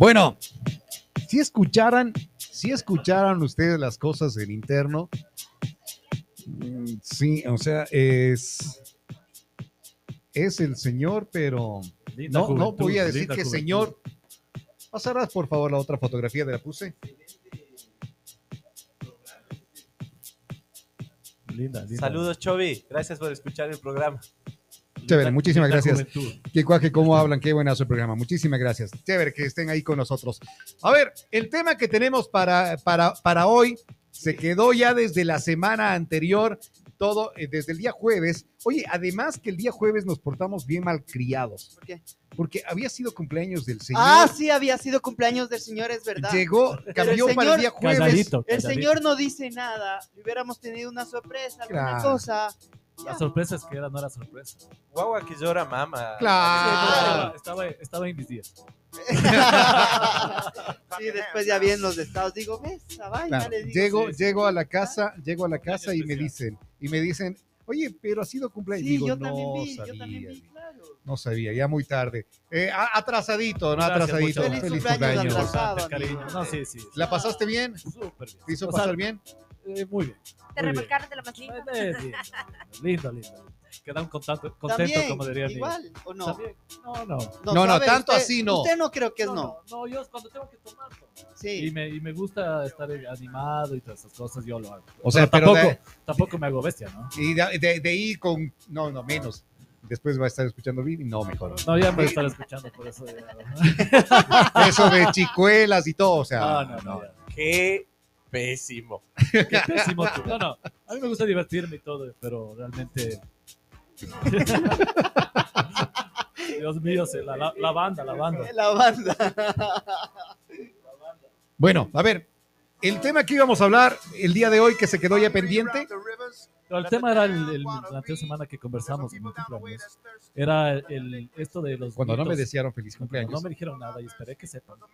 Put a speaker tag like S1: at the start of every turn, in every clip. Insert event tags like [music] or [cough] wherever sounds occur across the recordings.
S1: Bueno, si escucharan, si escucharan ustedes las cosas en interno, mm, sí, o sea, es, es el señor, pero no, no voy a decir que
S2: juventud.
S1: señor. Pasarás por favor la otra fotografía de la puse.
S2: Linda, linda.
S3: Saludos, Chovi. Gracias por escuchar el programa.
S1: Chévere, muchísimas gracias. Qué cuaje, cómo hablan, qué buenazo el programa. Muchísimas gracias. Chévere que estén ahí con nosotros. A ver, el tema que tenemos para, para, para hoy se quedó ya desde la semana anterior, todo eh, desde el día jueves. Oye, además que el día jueves nos portamos bien malcriados,
S4: ¿Por qué?
S1: porque había sido cumpleaños del señor.
S4: Ah, sí, había sido cumpleaños del señor, es verdad.
S1: Llegó, cambió
S4: el
S1: para el día jueves.
S2: Calladito,
S4: El señor no dice nada. Hubiéramos tenido una sorpresa, alguna
S1: Claro.
S4: cosa.
S2: La sorpresa es que era, no era sorpresa.
S3: Guagua que llora, mama.
S1: Claro.
S2: Estaba, estaba, en mis días. [laughs]
S4: sí, después ya vienen los estados. Digo, ves,
S1: Claro,
S4: le digo.
S1: Llego,
S2: sí,
S1: llego a la casa, llego a la casa y me dicen, y me dicen, oye, pero ha sido cumpleaños.
S4: Sí,
S1: Digo,
S4: yo
S1: no
S4: también vi,
S1: sabía,
S4: yo también vi, claro.
S1: No sabía, ya muy tarde. Eh, atrasadito, ¿no?
S2: Gracias,
S1: atrasadito.
S4: Feliz
S1: Feliz
S4: cumpleaños atrasado.
S2: No, sí, sí.
S1: ¿La pasaste bien?
S2: Súper bien.
S1: ¿Te hizo
S2: O sea,
S1: pasar bien?
S2: Eh, muy bien.
S5: Te revolcaron de lo más lindo.
S2: Eh, bien, [laughs] Lindo, lindo. Queda un contento, contento
S4: También,
S2: como diría
S4: igual, ¿o no?
S2: También. No, no.
S1: No, no,
S4: sabe,
S1: tanto
S4: usted-
S1: así no.
S4: Usted no creo que es
S2: no,
S4: no.
S2: no, no, yo cuando tengo que tomar.
S4: Sí.
S2: Y me, y me gusta estar animado y todas esas cosas, yo lo hago.
S1: O sea,
S2: pero
S1: pero
S2: tampoco, tampoco me hago bestia, ¿no?
S1: Y de, de, de ahí con. No, no, menos. Después va a estar escuchando bien y no, mejor.
S2: No, ya me voy a estar escuchando por eso. ya. [laughs]
S1: Eso de chicuelas y todo, o sea.
S2: No, no, no.
S3: Qué pésimo.
S2: Qué pésimo tú. No, no. A mí me gusta divertirme y todo, pero realmente. [laughs] Dios mío, la, la, la banda, la banda.
S4: La banda.
S1: Bueno, a ver. El tema que íbamos a hablar el día de hoy que se quedó ya pendiente.
S2: Pero el tema era el, el- la anterior semana que conversamos en mi cumpleaños. Era el, esto de los.
S1: Cuando no me
S2: mitos.
S1: desearon feliz
S2: Cuando
S1: cumpleaños.
S2: No me dijeron nada y esperé que sepan. [laughs]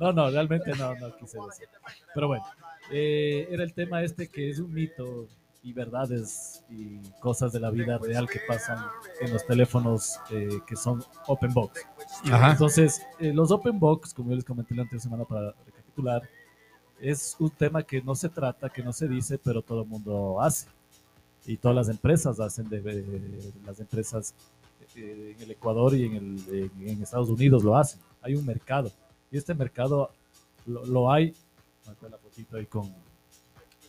S2: no, no, realmente no, no quise decir. Pero bueno, eh, era el tema este que es un mito y verdades y cosas de la vida real que pasan en los teléfonos eh, que son open box.
S1: Ajá.
S2: Entonces, eh, los open box, como yo les comenté la anterior semana para recapitular, es un tema que no se trata, que no se dice, pero todo el mundo hace. Y todas las empresas hacen, de, de- las empresas eh, en el Ecuador y en, el, en, en Estados Unidos lo hacen. Hay un mercado. Y este mercado lo, lo hay. Acá la fotito ahí con,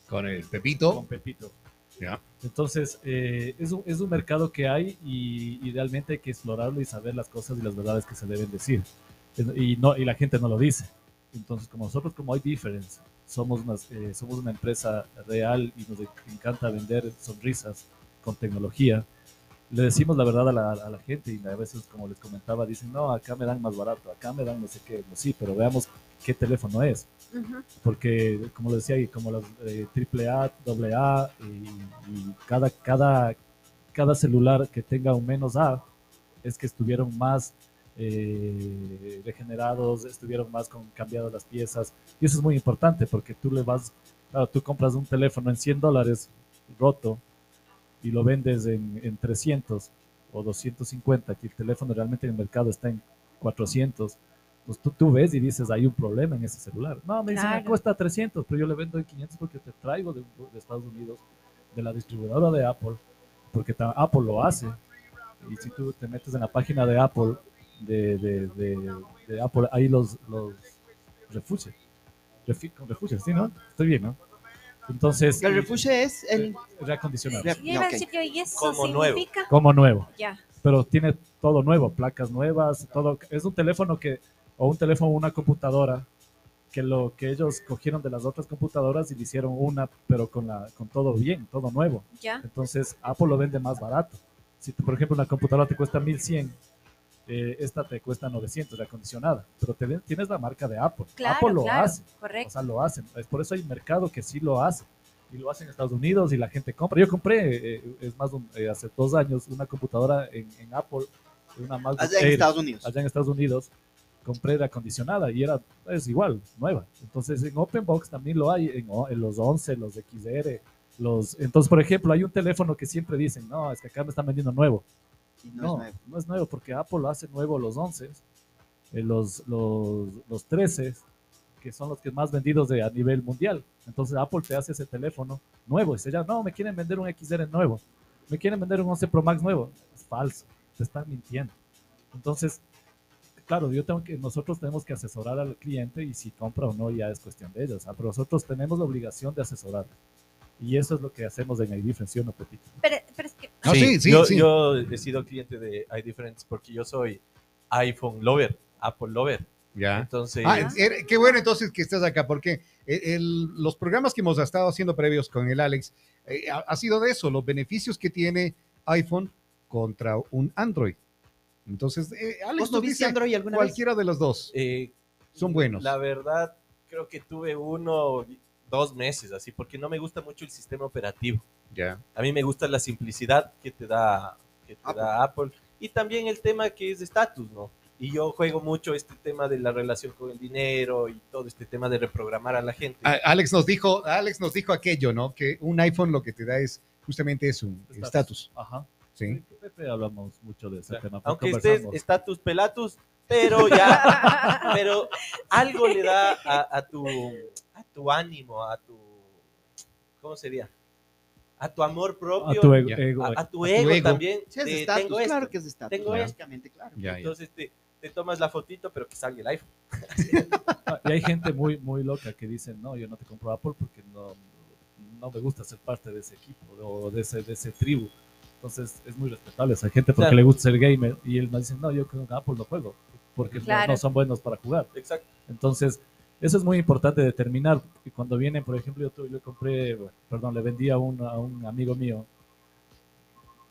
S1: Con el
S2: con
S1: Pepito.
S2: Pepito.
S1: Ya.
S2: Entonces, eh, es, un, es un mercado que hay y, y realmente hay que explorarlo y saber las cosas y las verdades que se deben decir. Y, no, y la gente no lo dice. Entonces, como nosotros, como hay difference, somos, unas, eh, somos una empresa real y nos encanta vender sonrisas con tecnología, le decimos la verdad a la, a la gente y a veces, como les comentaba, dicen, no, acá me dan más barato, acá me dan no sé qué. Pues sí, pero veamos qué teléfono es
S5: Ujú.
S2: porque como lo decía como los eh, AAA, AA y, y cada, cada, cada celular que tenga un menos A es que estuvieron más eh, degenerados, estuvieron más con cambiadas las piezas y eso es muy importante porque tú le vas, claro, tú compras un teléfono en 100 dólares roto y lo vendes en, en 300 o 250, que el teléfono realmente en el mercado está en 400 pues tú, tú ves y dices, hay un problema en ese celular. No, me dicen, "Ah,
S5: Claro.
S2: cuesta 300, pero yo le vendo en 500 porque te traigo de, de Estados Unidos, de la distribuidora de Apple, porque ta- Apple lo hace. Y si tú te metes en la página de Apple, de, de, de, de Apple, ahí los, los refugio. Refi- con refugio, ¿sí, no? Estoy bien, ¿no? Entonces,
S4: El refugio es el.
S2: reacondicionado.
S4: Re-
S5: Y iba a
S4: Ok.
S5: decir yo, ¿y eso
S3: Como nuevo.
S2: Como nuevo.
S5: Ya.
S2: pero tiene todo nuevo, placas nuevas, todo. Es un teléfono que, o un teléfono o una computadora, que lo que ellos cogieron de las otras computadoras y le hicieron una, pero con, la, con todo bien, todo nuevo.
S5: Ya.
S2: Entonces, Apple lo vende más barato. Si, por ejemplo, una computadora te cuesta 1100, eh, esta te cuesta 900, la acondicionada, pero te, tienes la marca de Apple.
S5: Claro,
S2: Apple lo
S5: claro.
S2: hace. O sea, lo hacen. Es por eso hay mercado que sí lo hace. Y lo hacen en Estados Unidos y la gente compra. Yo compré, eh, es más, un- eh, hace dos años, una computadora en, en Apple, una MacBook
S4: Allá en
S2: Air,
S4: Estados Unidos.
S2: allá en Estados Unidos. Compré la acondicionada y era, es igual, nueva. Entonces, en OpenBox también lo hay, en, en los 11, los XR. Los, entonces, por ejemplo, hay un teléfono que siempre dicen, no, es que acá me están vendiendo nuevo.
S4: No,
S2: No,
S4: es nuevo.
S2: no es nuevo porque Apple lo hace nuevo los 11 eh, los, los, los 13, que son los que más vendidos de, a nivel mundial. Entonces Apple te hace ese teléfono nuevo y se llama, no, me quieren vender un XR nuevo, me quieren vender un 11 Pro Max nuevo. Es falso, te están mintiendo. Entonces, claro, yo tengo que, nosotros tenemos que asesorar al cliente y si compra o no ya es cuestión de ellos, ¿ah? pero nosotros tenemos la obligación de asesorar. Y eso es lo que hacemos en iDifference, ¿sí o no, Pepito?
S5: Pero,
S1: No, sí, sí,
S3: yo,
S1: sí.
S3: yo he sido cliente de iDifference porque yo soy iPhone lover, Apple lover.
S1: Ya.
S3: Entonces,
S1: Ah, er- qué bueno entonces que estás acá, porque el- el- los programas que hemos estado haciendo previos con el Alex eh, ha, ha sido de eso, los beneficios que tiene iPhone contra un Android. Entonces, eh, Alex
S4: ¿Vos no
S1: nos dice
S4: Android alguna vez?
S1: cualquiera de los dos.
S3: eh,
S1: Son buenos.
S3: La verdad, creo que tuve uno, dos meses así, porque no me gusta mucho el sistema operativo.
S1: Ya.
S3: A mí me gusta la simplicidad que te da, que te da Apple y también el tema que es de estatus, ¿no? Y yo juego mucho este tema de la relación con el dinero y todo este tema de reprogramar a la gente.
S1: A- Alex nos dijo, Alex nos dijo aquello, ¿no? Que un iPhone lo que te da es justamente eso, un
S2: Estatus. Ajá.
S1: Sí.
S2: Pepe hablamos mucho de ese tema.
S3: Aunque estés estatus pelatus, pero ya, [laughs] pero algo le da a, a tu, a tu ánimo, a tu, ¿cómo sería? A tu amor propio,
S2: a tu ego,
S1: Ya.
S2: ego,
S3: a,
S2: eh.
S3: a tu ego,
S1: ego.
S3: también.
S4: Sí, es
S3: de,
S4: de estatus,
S3: tengo esto.
S4: claro que es de estatus.
S3: Tengo
S1: esto.
S4: Básicamente, claro.
S1: Ya, ya.
S3: Entonces te, te tomas la fotito, pero que salga el iPhone. [laughs]
S2: Ah, Y hay gente muy, muy loca que dice, no, yo no te compro Apple porque no, no me gusta ser parte de ese equipo o de ese, de ese tribu. Entonces es muy respetable. Hay gente porque
S3: Claro.
S2: le gusta ser gamer y él me dice, no, yo con Apple no juego porque no, son buenos para jugar.
S3: Exacto.
S2: Entonces, eso es muy importante determinar. Y cuando vienen, por ejemplo, yo, yo compré, perdón, le vendí a un, a un amigo mío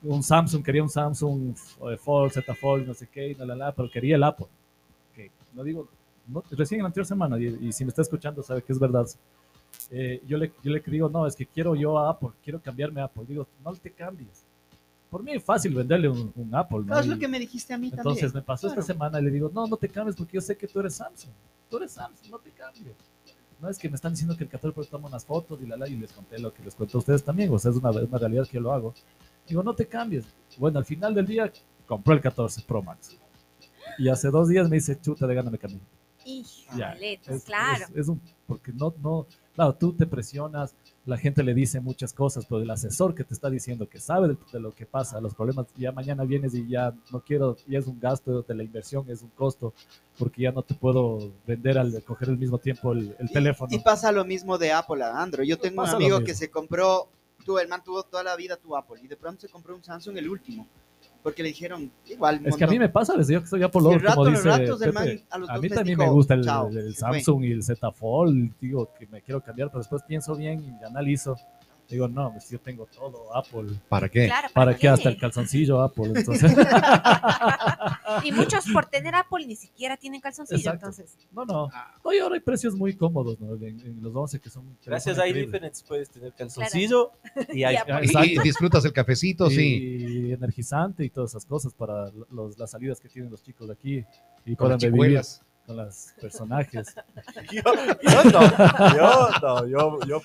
S2: un Samsung, quería un Samsung eh, Fold, Z Fold, no sé qué, y la, la, pero quería el Apple. Que no digo, no, recién en la anterior semana, y, y si me está escuchando, sabe que es verdad. Eh, yo, le, yo le digo, no, es que quiero yo a Apple, quiero cambiarme a Apple. Digo, no te cambies. Por mí es fácil venderle un, un Apple. ¿no?
S4: Claro, es lo que me dijiste a mí
S2: entonces
S4: también.
S2: me pasó
S4: Claro.
S2: esta semana y le digo, no, no te cambies porque yo sé que tú eres Samsung. Tú eres Samsung, no te cambies. No es que me están diciendo que el 14 Pro toma unas fotos y la la y les conté lo que les cuento a ustedes también. O sea, es una, realidad que yo lo hago. Digo, no te cambies. Bueno, al final del día compró el 14 Pro Max. Y hace dos días me dice, chuta, de gana me. Ya,
S5: Híjole,
S2: Es,
S5: pues claro.
S2: es- es un, porque no, no, claro, tú te presionas, la gente le dice muchas cosas, pero el asesor que te está diciendo que sabe de, de lo que pasa, los problemas, ya mañana vienes y ya no quiero, ya es un gasto de la inversión, es un costo, porque ya no te puedo vender al coger al mismo tiempo el, el
S4: Y-
S2: teléfono.
S4: Y, pasa lo mismo de Apple a Android. Yo tengo un
S2: Pasa
S4: amigo que se compró, tú, el man tuvo toda la vida tu Apple y de pronto se compró un Samsung el último. Porque le dijeron, igual.
S2: es que a mí me pasa desde yo que soy Apple
S4: rato,
S2: como dice
S4: ratos, man a los
S2: A
S4: dos
S2: mí
S4: les
S2: también
S4: dijo,
S2: me gusta el, el. Samsung y el Z Fold, digo que me quiero cambiar, pero después pienso bien y analizo. Digo, no, pues yo tengo todo Apple.
S1: ¿Para qué?
S5: Claro,
S2: ¿Para qué? Hasta el calzoncillo Apple. Entonces, [laughs]
S5: Y muchos por tener Apple ni siquiera tienen calzoncillo,
S2: Exacto.
S5: entonces.
S2: no, no. No, y ahora hay precios muy cómodos, ¿no? En, en los 11 que son.
S3: Gracias a iDifference puedes tener calzoncillo y [laughs]
S5: Y.
S1: Y- Y, disfrutas el cafecito, sí.
S2: Y energizante y todas esas cosas para los, las salidas que tienen los chicos de aquí. Y
S1: Con
S2: puedan
S1: las
S2: vivir con los personajes. [laughs]
S3: Yo, yo no, yo no, yo, yo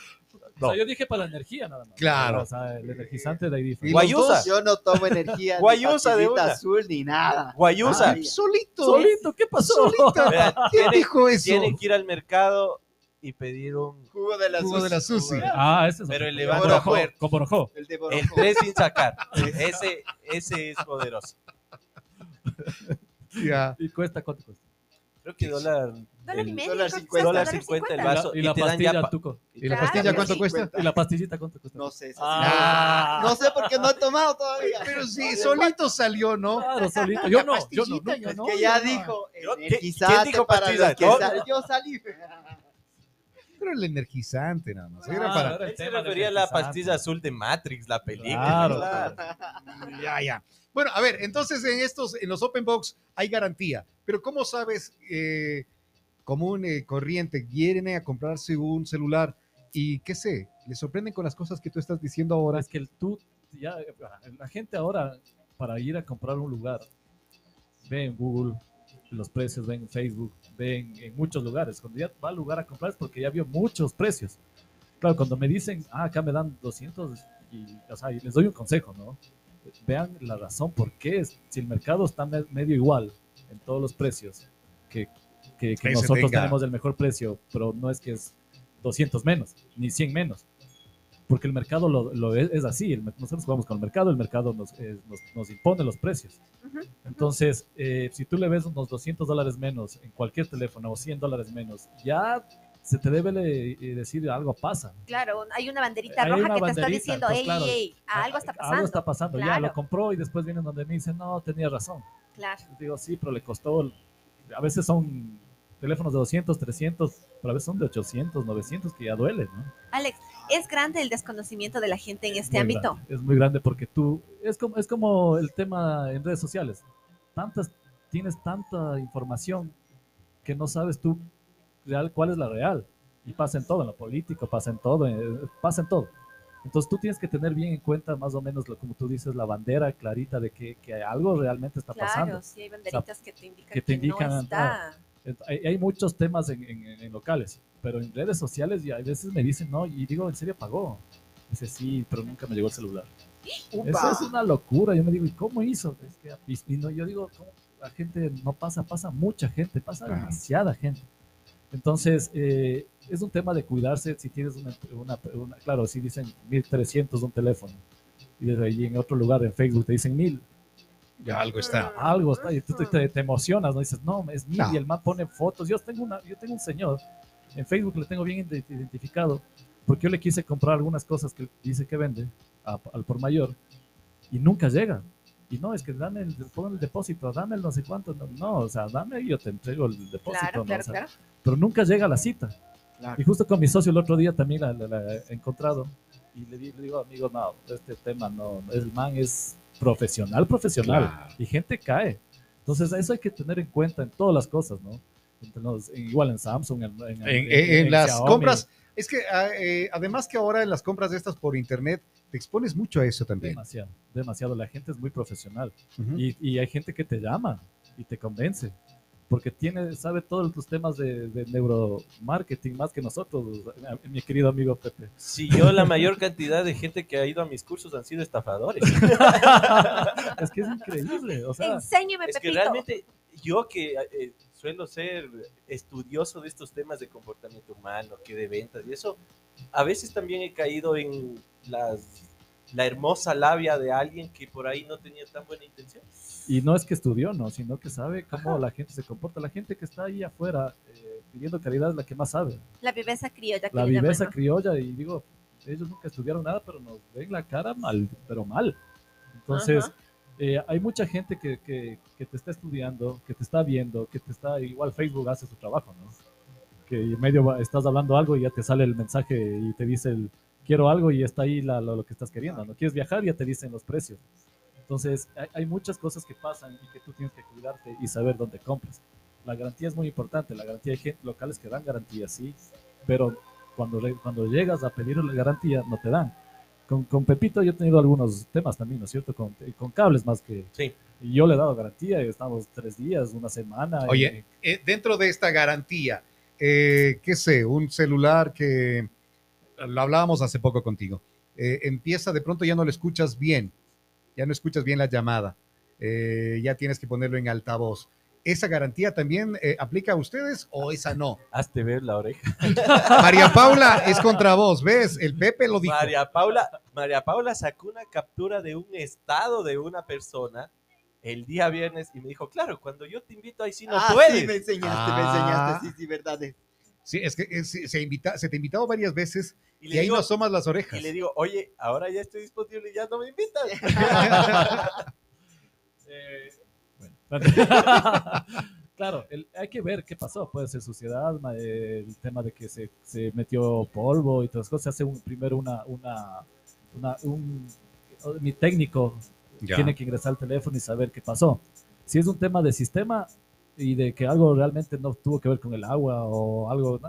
S2: O sea, yo dije para la energía nada más.
S1: Claro.
S2: O sea, el energizante de ahí.
S3: Guayusa.
S4: Yo no tomo energía, [laughs]
S3: Guayusa
S4: ni
S3: de una.
S4: azul, ni nada.
S3: Guayusa.
S4: Ay,
S1: solito.
S2: Solito, ¿qué pasó?
S1: Solito.
S3: Vean,
S1: ¿Quién
S3: tiene,
S1: dijo eso?
S3: tiene que ir al mercado y pedir un
S4: Jugo de la
S1: Jugo de la Susi.
S2: Ah, ese es
S3: Pero el levanta
S2: borojó,
S3: fuerte.
S2: Con borojó.
S4: El de
S3: el
S4: Borojo.
S3: 3 sin sacar. Ese, ese es poderoso.
S1: Ya.
S2: ¿Y cuesta cuánto cuesta?
S3: Creo que dólar.
S5: Dólar y
S3: el-
S5: medio.
S4: dólar
S5: creo que
S4: cincuenta.
S5: cuesta
S3: Dólar cincuenta el
S2: Y
S3: vaso.
S2: la, y
S3: y
S2: la
S3: te dan
S2: pastilla tuco.
S1: ¿Y la
S5: Claro,
S1: pastilla cuánto
S5: sí.
S1: cuesta?
S2: ¿Y la pastillita cuánto cuesta?
S4: No sé. esa sí
S2: Ah.
S4: no. No sé porque no he tomado todavía.
S1: Pero sí, solito salió, ¿no?
S2: Claro, solito. Yo no, yo no, nunca,
S4: que ya dijo,
S3: Yo- ¿qué-
S4: energizante
S3: quién dijo
S4: para los que
S3: ¿No?
S4: sal- Yo salí.
S1: Pero el energizante nada más. Era
S2: Ah,
S1: para...
S3: Él se refería a la pastilla azul de Matrix, la película.
S2: Claro.
S1: Ya, ya. Bueno, a ver, entonces en estos, en los Open Box hay garantía. Pero ¿cómo sabes, eh, como un eh, corriente, viene a comprarse un celular y qué sé, le sorprenden con las cosas que tú estás diciendo ahora?
S2: Es que el tú, ya, la gente ahora, para ir a comprar un lugar, ve en Google los precios, ve en Facebook, ve en, muchos lugares. Cuando ya va al lugar a comprar es porque ya vio muchos precios. Claro, cuando me dicen, ah, acá me dan 200, y, o sea, y les doy un consejo, ¿no? Vean la razón por qué, si el mercado está me- medio igual en todos los precios, que que, que- nosotros
S1: tenga.
S2: tenemos el mejor precio, pero no es que es 200 menos, ni 100 menos. Porque el mercado lo, lo es, es así. el nosotros jugamos con el mercado, el mercado nos, eh, nos, nos impone los precios.
S5: Ujú.
S2: Entonces, eh, si tú le ves unos 200 dólares menos en cualquier teléfono o 100 dólares menos, ya se te debe le- eh, decir algo pasa.
S5: Claro, hay una banderita
S2: Hay
S5: roja
S2: una
S5: que te está
S2: banderita,
S5: diciendo,
S2: entonces,
S5: ey,
S2: claro,
S5: ey, algo está pasando.
S2: Algo está pasando, ya
S5: Claro.
S2: lo compró y después vienen donde me dicen, no, tenía razón.
S5: Claro.
S2: Digo, sí, pero le costó, a veces son teléfonos de 200, 300, pero a veces son de 800, 900, que ya duele, ¿no?
S5: Alex, es grande el desconocimiento de la gente en este
S2: Muy
S5: ámbito.
S2: grande, es muy grande porque tú, es como, es como el tema en redes sociales. Tantas, tienes tanta información que no sabes tú real, cuál es la real. Y pasa en todo, en lo político, pasa en todo, eh, pasa en todo. Entonces tú tienes que tener bien en cuenta más o menos, lo, como tú dices, la bandera clarita de que, que algo realmente está pasando.
S5: Claro, sí hay banderitas que te indican
S2: que te indican,
S5: no está.
S2: Ent- Hay, hay muchos temas en, en- en locales, pero en redes sociales y a veces me dicen, no, y digo, ¿en serio pagó? Dice, sí, pero nunca me llegó el celular.
S4: Upa.
S2: Eso es una locura. Yo me digo, ¿y cómo hizo? Es que, y, no, yo digo, ¿cómo? la gente no pasa, pasa mucha gente, pasa
S1: Claro.
S2: demasiada gente. Entonces, eh, es un tema de cuidarse. Si tienes una, una- una- claro, si dicen 1300 un teléfono, y desde ahí en otro lugar en Facebook te dicen 1000,
S1: Ya algo está.
S2: algo está, y tú te, te- te emocionas, ¿no? Dices, no, es 1000,
S1: No.
S2: y el man pone fotos. Yo tengo, una, yo tengo un señor en Facebook, le tengo bien ident- identificado, porque yo le quise comprar algunas cosas que dice que vende a- al por mayor, y nunca llega. Y no, es que dame el, pon el depósito, dame el no sé cuánto. No, no, o sea, dame y yo te entrego el depósito.
S5: Claro,
S2: ¿no?
S5: claro,
S2: O sea,
S5: claro.
S2: Pero nunca llega a la cita.
S4: Claro.
S2: Y justo con mi socio el otro día también la, la- la he encontrado. Y le, le digo, amigo, no, este tema no, el man es profesional, profesional.
S1: Claro.
S2: Y gente cae. Entonces, eso hay que tener en cuenta en todas las cosas, ¿no? Entre los- igual en Samsung, en, en-
S1: En,
S2: en-
S1: las
S2: Xiaomi.
S1: compras, es que ah, eh, además que ahora en las compras de estas por internet te expones mucho a eso también.
S2: Demasiado, demasiado. La gente es muy profesional.
S1: Ujú.
S2: Y, y hay gente que te llama y te convence. Porque tiene, sabe todos los temas de, de neuromarketing más que nosotros, mi querido amigo Pepe.
S3: Si yo la mayor cantidad de gente que ha ido a mis cursos han sido estafadores. [laughs]
S2: es que es increíble. O sea,
S5: Enséñame,
S3: Es que realmente yo que eh, suelo ser estudioso de estos temas de comportamiento humano, que de ventas y eso, a veces también he caído en las, la hermosa labia de alguien que por ahí no tenía tan buena intención.
S2: Y no es que estudió, no, sino que sabe cómo la gente se comporta. La gente que está ahí afuera eh, pidiendo calidad es la que más sabe.
S5: La viveza criolla. que
S2: La viveza criolla, y digo, ellos nunca estudiaron nada, pero nos ven la cara mal, pero mal. Entonces, eh, hay mucha gente que, que, que te está estudiando, que te está viendo, que te está, igual Facebook hace su trabajo, ¿no? Que en medio estás hablando algo y ya te sale el mensaje y te dice el quiero algo y está ahí la- lo, lo que estás queriendo, ¿no? Quieres viajar ya te dicen los precios. Entonces, hay, hay muchas cosas que pasan y que tú tienes que cuidarte y saber dónde compras. La garantía es muy importante, la garantía hay gente, locales que dan garantía, sí, pero cuando, cuando llegas a pedir la garantía no te dan. Con, con Pepito yo he tenido algunos temas también, ¿no es cierto? Con, con cables más que...
S3: Sí.
S2: Y yo le he dado garantía y estamos tres días, una semana. y-
S1: Oye, eh, dentro de esta garantía, eh, qué sé, un celular que lo hablábamos hace poco contigo, eh, empieza de pronto ya no lo escuchas bien, ya no escuchas bien la llamada, eh, ya tienes que ponerlo en altavoz. ¿Esa garantía también eh, aplica a ustedes o esa no?
S3: Hazte ver la oreja. [laughs]
S1: María Paula es contra vos, ¿ves? El Pepe lo dijo.
S3: María Paula, María Paula sacó una captura de un estado de una persona el día viernes y me dijo, claro, cuando yo te invito ahí sí no
S4: ah,
S3: puedes.
S4: sí, me enseñaste, me
S1: Ah.
S4: enseñaste, sí, sí, verdad. eh.
S1: Sí, es que eh, se, se invita, se te ha invitado varias veces
S3: y,
S1: ahí
S3: digo,
S1: no asomas las orejas.
S3: y le digo, oye, ahora ya estoy disponible y ya no me invitas. [laughs] [laughs]
S2: Eh, [laughs] claro, el- hay que ver qué pasó. Puede ser suciedad, el tema de que se, se metió polvo y todas las cosas. Se hace un, primero una, una, una- un, mi técnico
S1: Ya.
S2: tiene que ingresar al teléfono y saber qué pasó. Si es un tema de sistema y de que algo realmente no tuvo que ver con el agua o algo,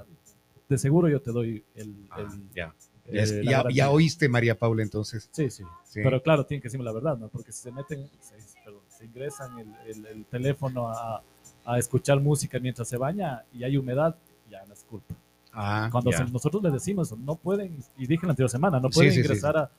S2: de seguro yo te doy el,
S1: Ah,
S2: el-
S1: ya.
S2: eh,
S1: Ya, es-
S2: la
S1: ya-
S2: garantía.
S1: ya oíste, María Paula, entonces.
S2: Sí, sí.
S1: Sí.
S2: Pero claro, tienen que decirme la verdad, ¿no? Porque si se meten, se, perdón, se ingresan el, el- el teléfono a, a escuchar música mientras se baña y hay humedad, ya no es culpa.
S1: Ah,
S2: Cuando se- nosotros les decimos, no pueden, y dije la anterior semana, no pueden
S1: sí, sí,
S2: ingresar A,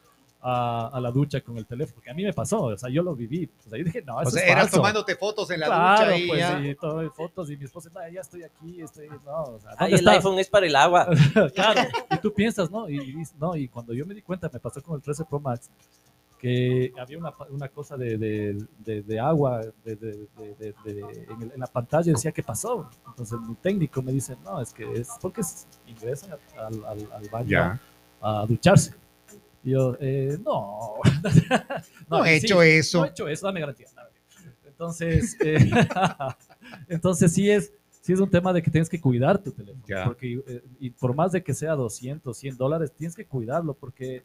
S2: a, a la ducha con el teléfono, porque a mí me pasó, o sea, yo lo viví. O sea, yo dije, no,
S1: O
S2: eso
S1: sea,
S2: es
S1: eras
S2: falso.
S1: tomándote fotos en la
S2: Claro,
S1: ducha y
S2: pues,
S1: ya.
S2: y todo, fotos y mi esposa, "No, ya estoy aquí, estoy, no, o sea,
S3: Ay,
S2: ¿dónde
S3: el
S2: está?
S3: iPhone es para el agua. [laughs]
S2: claro, y tú piensas, ¿no? Y, y no, y cuando yo me di cuenta, me pasó con el 13 Pro Max, que había una, pa- una cosa de, de, de- de agua de, de- de- de- de- en, el- en la pantalla, decía, ¿qué pasó? Entonces mi técnico me dice, no, es que es porque ingresan al, al- al baño
S1: Ya.
S2: a ducharse. Y yo, eh, no. [laughs]
S1: No he
S2: sí,
S1: hecho eso.
S2: No he hecho eso, dame garantía. Entonces, eh, [laughs] entonces sí es, sí es un tema de que tienes que cuidar tu teléfono.
S1: Ya.
S2: Porque, eh, y por más de que sea 200, 100 dólares, tienes que cuidarlo porque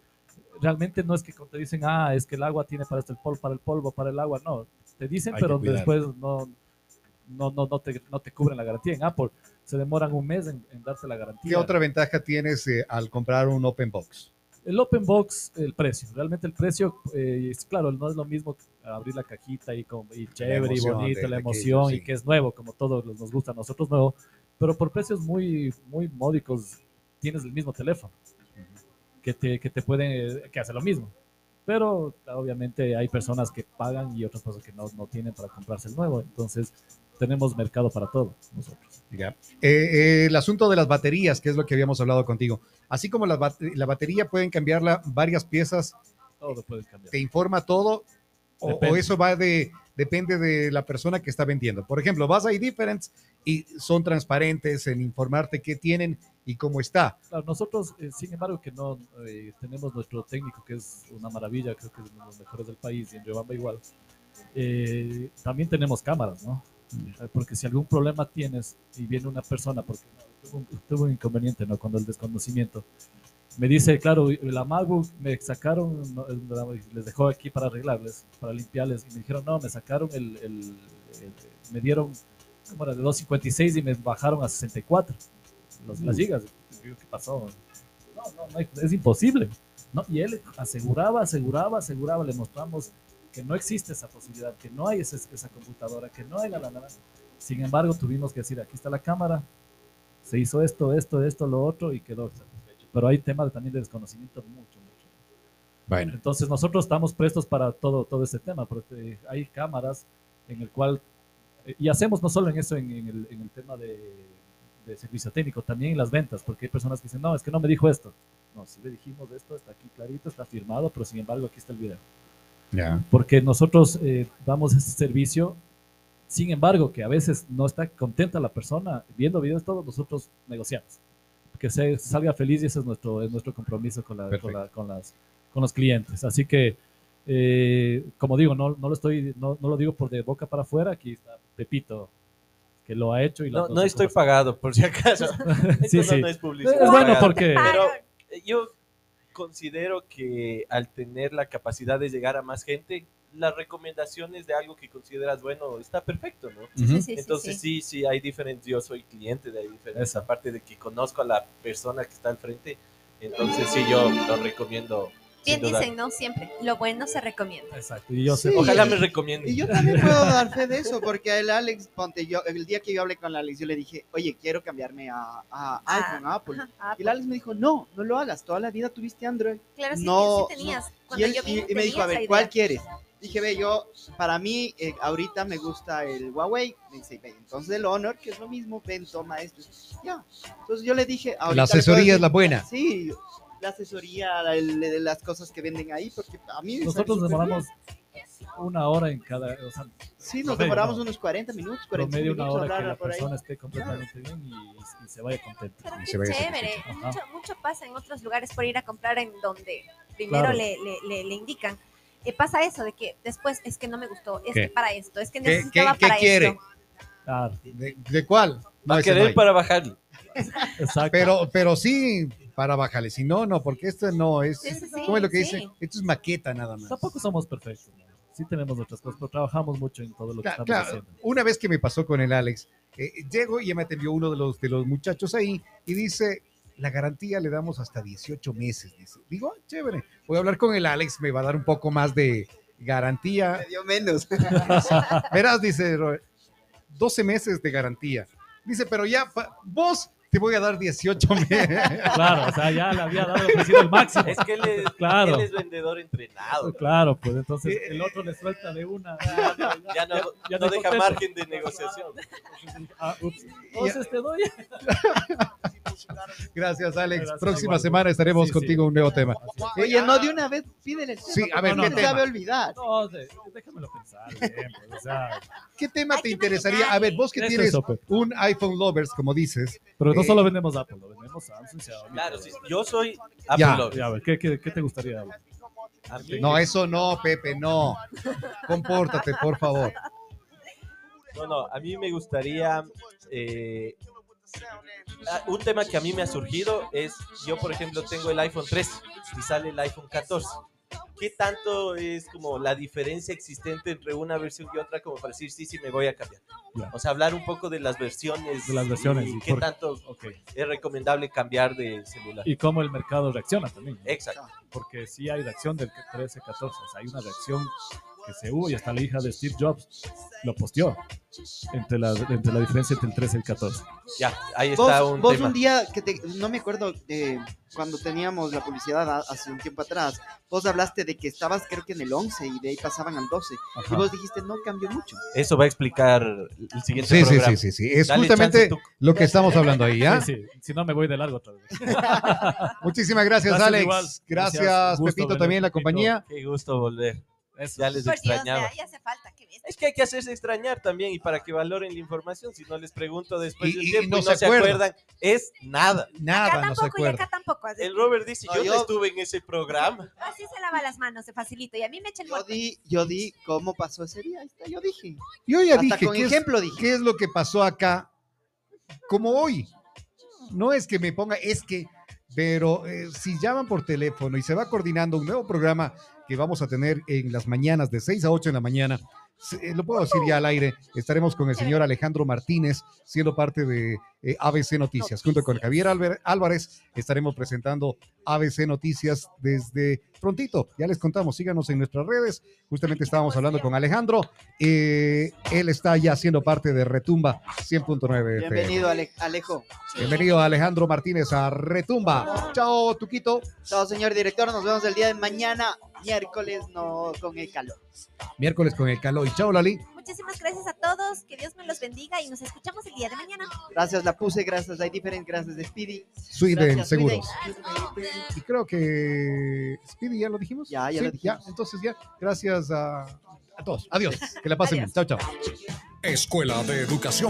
S2: realmente no es que cuando te dicen, ah, es que el agua tiene para el polvo, para el polvo, para el agua. No, te dicen,
S1: Hay
S2: pero después no, no, no, no, te, no te cubren la garantía. En Apple se demoran un mes en, en darte la garantía.
S1: ¿Qué otra ventaja tienes eh, al comprar un open box?
S2: El open box, el precio. Realmente el precio, eh, es claro, no es lo mismo abrir la cajita y, con, y chévere y bonito, la emoción
S1: aquello,
S2: y que es nuevo, como todos nos gusta a nosotros nuevo, pero por precios muy, muy módicos tienes el mismo teléfono que te, que te pueden, eh, que hace lo mismo. Pero obviamente hay personas que pagan y otras personas que no, no tienen para comprarse el nuevo. Entonces tenemos mercado para todo nosotros.
S1: Ya. Eh, eh, el asunto de las baterías, que es lo que habíamos hablado contigo. Así como las bat- la batería pueden cambiarla varias piezas,
S2: Todo puede cambiar.
S1: te informa todo, o, eso va de, depende de la persona que está vendiendo. Por ejemplo, vas a iDifference y son transparentes en informarte qué tienen y cómo está.
S2: Claro, nosotros, eh, sin embargo, que no tenemos nuestro técnico, que es una maravilla, creo que es uno de los mejores del país, y en Riobamba igual, también tenemos cámaras, ¿no? Eh, Porque si algún problema tienes y viene una persona, porque tuvo, un, tuvo un inconveniente, ¿no? Cuando el desconocimiento, me dice, claro, la MacBook me sacaron, les dejó aquí para arreglarles, para limpiarles, y me dijeron, no, me sacaron el, el- el- me dieron, ¿cómo era? De 256 y me bajaron a 64 los, las gigas. ¿Qué pasó? No, no, no es imposible. ¿no? Y él aseguraba, aseguraba, aseguraba, le mostramos que no existe esa posibilidad, que no hay esa, esa computadora, que no hay la, la. Sin embargo, tuvimos que decir, aquí está la cámara, se hizo esto, esto, esto, lo otro y quedó satisfecho. Pero hay temas también de desconocimiento mucho, mucho.
S1: Bueno,
S2: Entonces nosotros estamos prestos para todo, todo ese tema, porque hay cámaras en el cual, eh, y hacemos no solo en eso, en, en el, en el tema de, de servicio técnico, también en las ventas, porque hay personas que dicen, no, es que no me dijo esto. No, si le dijimos esto, está aquí clarito, está firmado, pero sin embargo aquí está el video.
S1: Ya.
S2: Porque nosotros eh, damos ese servicio, sin embargo, que a veces no está contenta la persona viendo videos, todos nosotros negociamos. Que se salga feliz y ese es nuestro, es nuestro compromiso con, la- con, la- con las, con los clientes. Así que, eh, como digo, no, no, lo estoy, no, no lo digo por de boca para afuera, aquí está Pepito, que lo ha hecho. Y
S3: No, no estoy
S2: cosas-
S3: pagado, por si acaso.
S2: sí, [laughs]
S3: Esto
S2: sí.
S3: no, no es publicidad.
S2: Es bueno porque...
S3: Pero eh, yo considero que al tener la capacidad de llegar a más gente, las recomendaciones de algo que consideras bueno está perfecto, ¿no?
S5: Sí, sí, sí,
S3: Entonces
S5: sí.
S3: sí, sí, hay diferentes, yo soy cliente de diferentes, aparte de que conozco a la persona que está al frente, entonces sí, yo lo recomiendo.
S5: Bien dicen, ¿no? Siempre. Lo bueno se recomienda.
S2: Exacto, y yo sé,
S4: Sí.
S3: Ojalá me recomienden.
S4: Y yo también puedo dar fe de eso, porque el Alex, ponte, yo, el día que yo hablé con el Alex, yo le dije, oye, quiero cambiarme a, a
S5: Ah,
S4: iPhone, a Apple.
S5: Ajá, ah,
S4: Y el Alex me dijo, no, no lo hagas, toda la vida tuviste Android.
S5: Claro, sí,
S4: no,
S5: sí tenías.
S4: Y,
S5: Cuando
S4: él,
S5: yo vine,
S4: y- y me dijo, a ver, ¿cuál quieres? Dije, ve, yo, para mí, eh, ahorita me gusta el Huawei. Me dice, ve, entonces el Honor, que es lo mismo, ven, toma esto. Ya. Entonces yo le dije, ahorita
S1: La asesoría es la buena.
S4: Sí, la asesoría, la- el- las cosas que venden ahí, porque a mí
S2: nosotros demoramos una hora en cada... O sea.
S4: Sí, nos
S2: promedio,
S4: demoramos
S2: ¿no?
S4: unos 40 minutos, 45
S2: promedio una
S4: minutos
S2: hora que la
S4: por ahí.
S2: persona esté completamente bien y, y se vaya contenta.
S5: Pero
S1: Y
S5: qué
S1: se vaya
S5: chévere. Mucho, mucho pasa en otros lugares por ir a comprar en donde primero
S2: Claro.
S5: le, le, le, le indican. Eh, pasa eso de que después es que no me gustó, es
S1: ¿Qué?
S5: que para esto, es que
S1: ¿Qué-
S5: necesitaba
S1: qué- qué
S5: para
S1: quiere?
S5: esto.
S2: Claro,
S1: ¿De, de cuál? No,
S3: Va a
S1: no
S3: querer
S1: hay.
S3: para bajarlo. [laughs]
S2: exacto.
S1: Pero, pero sí para bajarle. Si no, no, porque esto no es.
S5: Sí, sí, sí,
S1: ¿Cómo es lo que
S5: sí.
S1: dice? Esto es maqueta nada más.
S2: Tampoco somos perfectos. ¿no? Sí tenemos nuestras cosas, pero trabajamos mucho en todo lo que
S1: Claro,
S2: estamos
S1: claro.
S2: haciendo.
S1: Una vez que me pasó con el Alex, eh, llego y ya me atendió uno de los, de los muchachos ahí y dice, la garantía le damos hasta 18 meses. Dice. Digo, "Ah, chévere, voy a hablar con el Alex, me va a dar un poco más de garantía.
S4: Me dio menos. [laughs]
S1: Verás, dice, Robert, 12 meses de garantía. Dice, pero ya, vos te voy a dar 18 mil. [laughs]
S2: Claro, o sea, ya le había dado ofrecido el máximo.
S3: Es que él es,
S2: Claro.
S3: él es vendedor entrenado.
S2: Claro, pues entonces el otro le suelta de una.
S3: Ya no,
S2: ya
S3: no
S2: no
S3: deja margen de negociación.
S2: Ah, ups. Entonces te doy. [laughs]
S1: Gracias, Alex.
S2: Gracias,
S1: Próxima
S2: igual.
S1: semana estaremos
S2: Sí,
S1: contigo
S2: sí.
S1: un nuevo tema.
S4: Oye, no de una vez, pídele el tema.
S1: Sí, a ver,
S4: porque
S1: ¿qué
S4: no
S1: tema?
S4: sabe olvidar.
S2: No, déjamelo pensar. Bien, pues,
S1: ¿Qué tema
S5: Hay
S1: te
S5: que
S1: interesaría? A ver, vos que tienes un iPhone lovers, como dices,
S2: pero no
S1: Eh,
S2: solo vendemos Apple, lo vendemos Samsung, Xiaomi.
S3: Claro, sí, yo soy Apple
S1: Ya.
S3: lover.
S2: Ya, a ver, ¿qué, qué, qué te gustaría?
S1: No, eso no, Pepe, no. Compórtate, por favor.
S3: No, no, a mí me gustaría. eh, un tema que a mí me ha surgido es: yo, por ejemplo, tengo el iPhone 13 y sale el iPhone 14. ¿Qué tanto es como la diferencia existente entre una versión y otra como para decir sí, sí, me voy a cambiar?
S2: Ya.
S3: O sea, hablar un poco de las versiones.
S2: De las versiones,
S3: Y
S2: y
S3: qué
S2: por-
S3: tanto
S2: Ok.
S3: es recomendable cambiar de celular.
S2: Y cómo el mercado reacciona también. ¿no?
S3: Exacto.
S2: Porque sí hay reacción del 13-14. O sea, hay una reacción que se hubo y hasta la hija de Steve Jobs lo posteó entre la, entre la diferencia entre el 13 y el 14.
S3: Ya, ahí
S4: Vos,
S3: está un
S4: vos
S3: tema.
S4: un día que te, no me acuerdo eh, cuando teníamos la publicidad a- hace un tiempo atrás, vos hablaste de que estabas creo que en el 11 y de ahí pasaban al 12 y
S2: Ajá.
S4: vos dijiste no cambió mucho.
S3: Eso va a explicar el siguiente
S1: Sí, sí,
S3: programa.
S1: sí, sí, sí. Es
S3: Dale
S1: justamente
S3: chance,
S1: lo que estamos hablando ahí, ¿ya?
S2: Sí, sí, si no me voy de largo otra vez. [laughs]
S1: Muchísimas gracias,
S2: Gracias,
S1: Alex.
S2: igual.
S1: Gracias,
S2: Gracias,
S1: Pepito, también la compañía.
S3: Qué gusto volver.
S2: Eso.
S3: Ya les
S5: Por Dios,
S3: extrañaba.
S5: ya, ya hace falta. Qué.
S3: Es que hay que hacerse extrañar también y para que valoren la información. Si no les pregunto después
S1: Y-
S3: del
S1: y
S3: tiempo y
S1: no
S3: no,
S1: se
S3: se
S1: acuerdan.
S3: acuerdan, es nada.
S1: Nada,
S5: acá
S1: no se
S5: tampoco y acá tampoco. Así,
S3: El Robert dice,
S4: No,
S3: yo, no
S4: yo-
S3: estuve en ese programa.
S5: así se lava las manos, se facilita. Y a mí me echa el
S4: Yo di, yo di cómo pasó ese día, yo dije.
S1: Yo ya
S4: Hasta
S1: dije,
S4: con
S1: ¿qué es,
S4: ejemplo dije.
S1: qué es lo que pasó acá? Como hoy. No es que me ponga, es que, pero eh, si llaman por teléfono y se va coordinando un nuevo programa que vamos a tener en las mañanas de 6 a 8 en la mañana, eh, lo puedo decir ya al aire, estaremos con el señor Alejandro Martínez, siendo parte de eh, ABC Noticias. Junto con Javier Álvarez estaremos presentando ABC Noticias desde prontito. Ya les contamos, síganos en nuestras redes. Justamente estábamos hablando con Alejandro. eh, él está ya siendo parte de Retumba 100.9 FM.
S4: Bienvenido Ale- Alejo.
S1: Bienvenido Alejandro Martínez a Retumba. Chao, Tuquito.
S4: Chao señor director, nos vemos el día de mañana, miércoles, no con el calor.
S1: Miércoles con el calor. Y chao, Lali.
S5: Muchísimas gracias a todos. Que Dios me los bendiga y nos escuchamos el día de mañana.
S4: Gracias la puse, gracias a Different, gracias de Speedy.
S1: Sweden
S4: Gracias,
S1: Seguros.
S4: Sweden.
S1: Y creo que Speedy ya lo dijimos.
S4: Ya, ya
S1: Sí,
S4: lo dijimos.
S1: entonces ya. Gracias a, a todos. Adiós. Que la pasen bien. Chao, chao.
S6: Escuela de Educación.